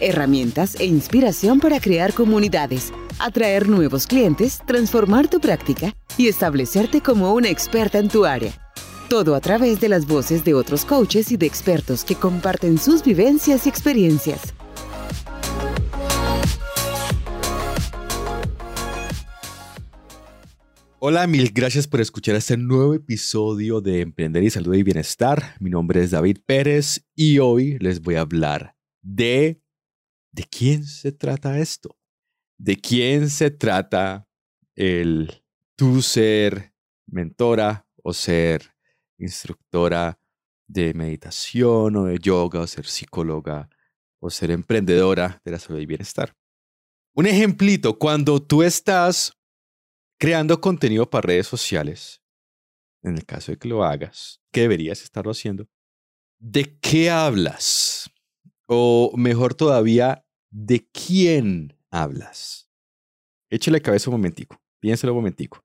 herramientas e inspiración para crear comunidades, atraer nuevos clientes, transformar tu práctica y establecerte como una experta en tu área. Todo a través de las voces de otros coaches y de expertos que comparten sus vivencias y experiencias. Hola, mil gracias por escuchar este nuevo episodio de Emprender y Salud y Bienestar. Mi nombre es David Pérez y hoy les voy a hablar de... ¿De quién se trata esto? ¿De quién se trata el tú ser mentora o ser instructora de meditación o de yoga o ser psicóloga o ser emprendedora de la salud y bienestar? Un ejemplito, cuando tú estás creando contenido para redes sociales, en el caso de que lo hagas, que deberías estarlo haciendo, ¿de qué hablas? O mejor todavía, ¿de quién hablas? Échale cabeza un momentico, piénselo un momentico.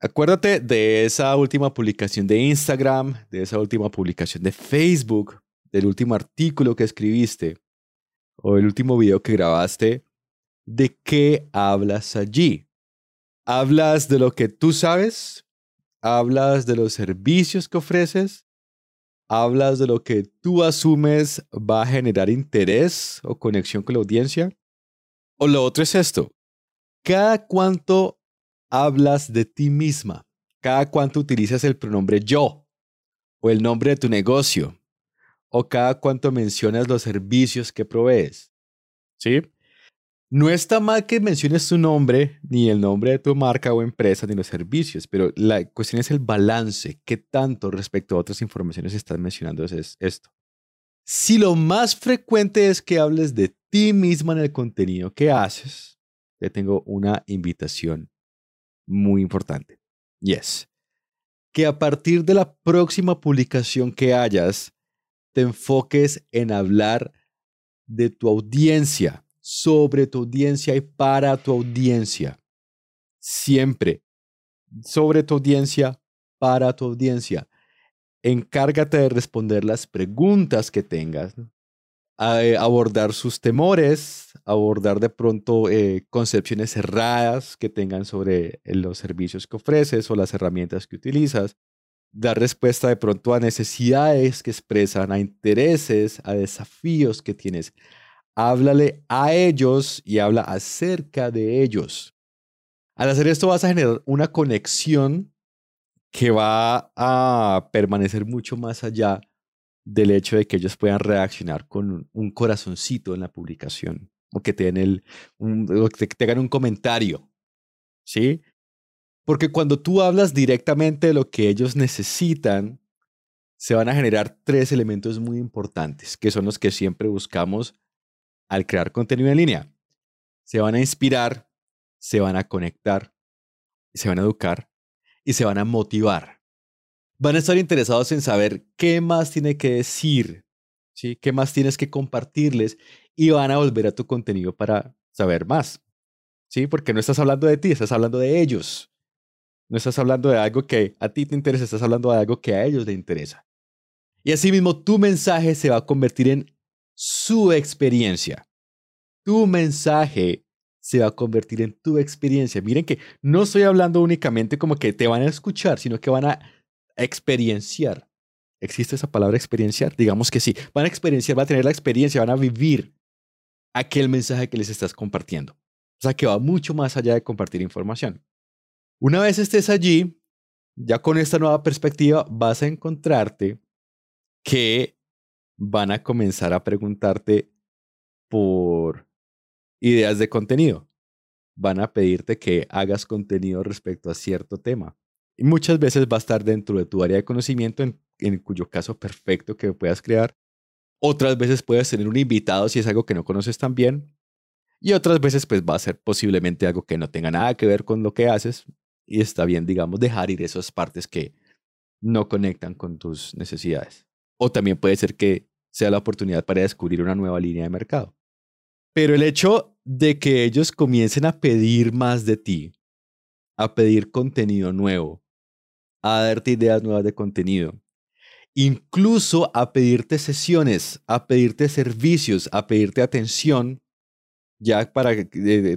Acuérdate de esa última publicación de Instagram, de esa última publicación de Facebook, del último artículo que escribiste o el último video que grabaste. ¿De qué hablas allí? Hablas de lo que tú sabes, hablas de los servicios que ofreces, hablas de lo que tú asumes va a generar interés o conexión con la audiencia. O lo otro es esto, cada cuánto hablas de ti misma, cada cuánto utilizas el pronombre yo o el nombre de tu negocio, o cada cuánto mencionas los servicios que provees. ¿Sí? No está mal que menciones tu nombre, ni el nombre de tu marca o empresa, ni los servicios, pero la cuestión es el balance. ¿Qué tanto respecto a otras informaciones estás mencionando es esto? Si lo más frecuente es que hables de ti misma en el contenido que haces, te tengo una invitación muy importante. Yes. Que a partir de la próxima publicación que hayas, te enfoques en hablar de tu audiencia sobre tu audiencia y para tu audiencia. Siempre sobre tu audiencia, para tu audiencia. Encárgate de responder las preguntas que tengas, eh, abordar sus temores, abordar de pronto eh, concepciones cerradas que tengan sobre eh, los servicios que ofreces o las herramientas que utilizas, dar respuesta de pronto a necesidades que expresan, a intereses, a desafíos que tienes háblale a ellos y habla acerca de ellos. Al hacer esto vas a generar una conexión que va a permanecer mucho más allá del hecho de que ellos puedan reaccionar con un corazoncito en la publicación o que te, el, que te hagan un comentario. ¿Sí? Porque cuando tú hablas directamente de lo que ellos necesitan, se van a generar tres elementos muy importantes, que son los que siempre buscamos al crear contenido en línea. Se van a inspirar, se van a conectar, se van a educar y se van a motivar. Van a estar interesados en saber qué más tiene que decir, ¿sí? qué más tienes que compartirles y van a volver a tu contenido para saber más. ¿sí? Porque no estás hablando de ti, estás hablando de ellos. No estás hablando de algo que a ti te interesa, estás hablando de algo que a ellos les interesa. Y asimismo, tu mensaje se va a convertir en su experiencia. Tu mensaje se va a convertir en tu experiencia. Miren que no estoy hablando únicamente como que te van a escuchar, sino que van a experienciar. ¿Existe esa palabra experienciar? Digamos que sí. Van a experienciar, van a tener la experiencia, van a vivir aquel mensaje que les estás compartiendo. O sea que va mucho más allá de compartir información. Una vez estés allí, ya con esta nueva perspectiva, vas a encontrarte que van a comenzar a preguntarte por ideas de contenido. Van a pedirte que hagas contenido respecto a cierto tema. Y muchas veces va a estar dentro de tu área de conocimiento, en, en cuyo caso perfecto que puedas crear. Otras veces puedes tener un invitado si es algo que no conoces tan bien. Y otras veces pues va a ser posiblemente algo que no tenga nada que ver con lo que haces y está bien, digamos, dejar ir esas partes que no conectan con tus necesidades. O también puede ser que sea la oportunidad para descubrir una nueva línea de mercado. Pero el hecho de que ellos comiencen a pedir más de ti, a pedir contenido nuevo, a darte ideas nuevas de contenido, incluso a pedirte sesiones, a pedirte servicios, a pedirte atención, ya para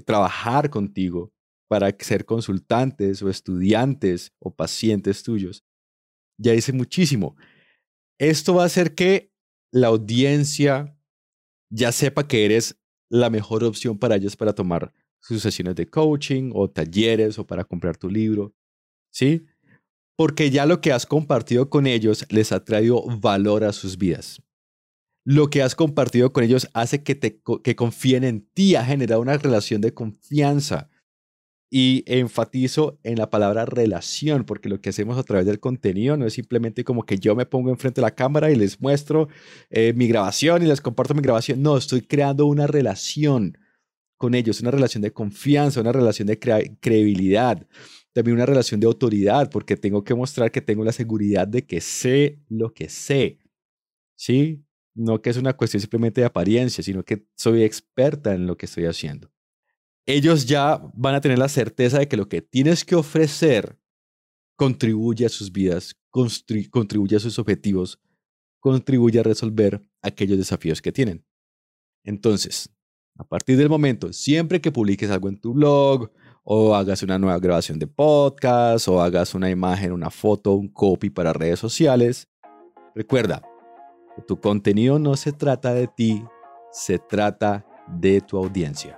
trabajar contigo, para ser consultantes o estudiantes o pacientes tuyos. Ya dice muchísimo. Esto va a hacer que la audiencia ya sepa que eres la mejor opción para ellos para tomar sus sesiones de coaching o talleres o para comprar tu libro. ¿Sí? Porque ya lo que has compartido con ellos les ha traído valor a sus vidas. Lo que has compartido con ellos hace que, te, que confíen en ti, ha generado una relación de confianza y enfatizo en la palabra relación, porque lo que hacemos a través del contenido no es simplemente como que yo me pongo enfrente de la cámara y les muestro eh, mi grabación y les comparto mi grabación. No, estoy creando una relación con ellos, una relación de confianza, una relación de credibilidad, también una relación de autoridad, porque tengo que mostrar que tengo la seguridad de que sé lo que sé. ¿Sí? No que es una cuestión simplemente de apariencia, sino que soy experta en lo que estoy haciendo ellos ya van a tener la certeza de que lo que tienes que ofrecer contribuye a sus vidas, contribuye a sus objetivos, contribuye a resolver aquellos desafíos que tienen. Entonces, a partir del momento, siempre que publiques algo en tu blog, o hagas una nueva grabación de podcast, o hagas una imagen, una foto, un copy para redes sociales, recuerda que tu contenido no se trata de ti, se trata de tu audiencia.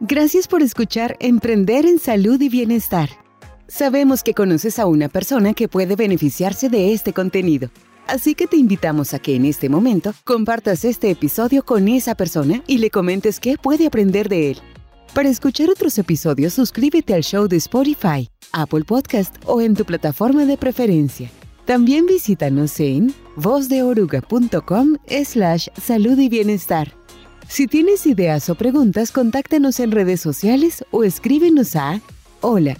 Gracias por escuchar Emprender en Salud y Bienestar. Sabemos que conoces a una persona que puede beneficiarse de este contenido, así que te invitamos a que en este momento compartas este episodio con esa persona y le comentes qué puede aprender de él. Para escuchar otros episodios, suscríbete al show de Spotify, Apple Podcast o en tu plataforma de preferencia. También visítanos en vozdeoruga.com slash salud y bienestar. Si tienes ideas o preguntas, contáctanos en redes sociales o escríbenos a hola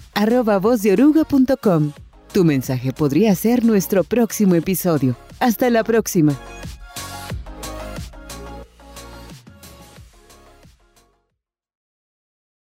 Tu mensaje podría ser nuestro próximo episodio. Hasta la próxima.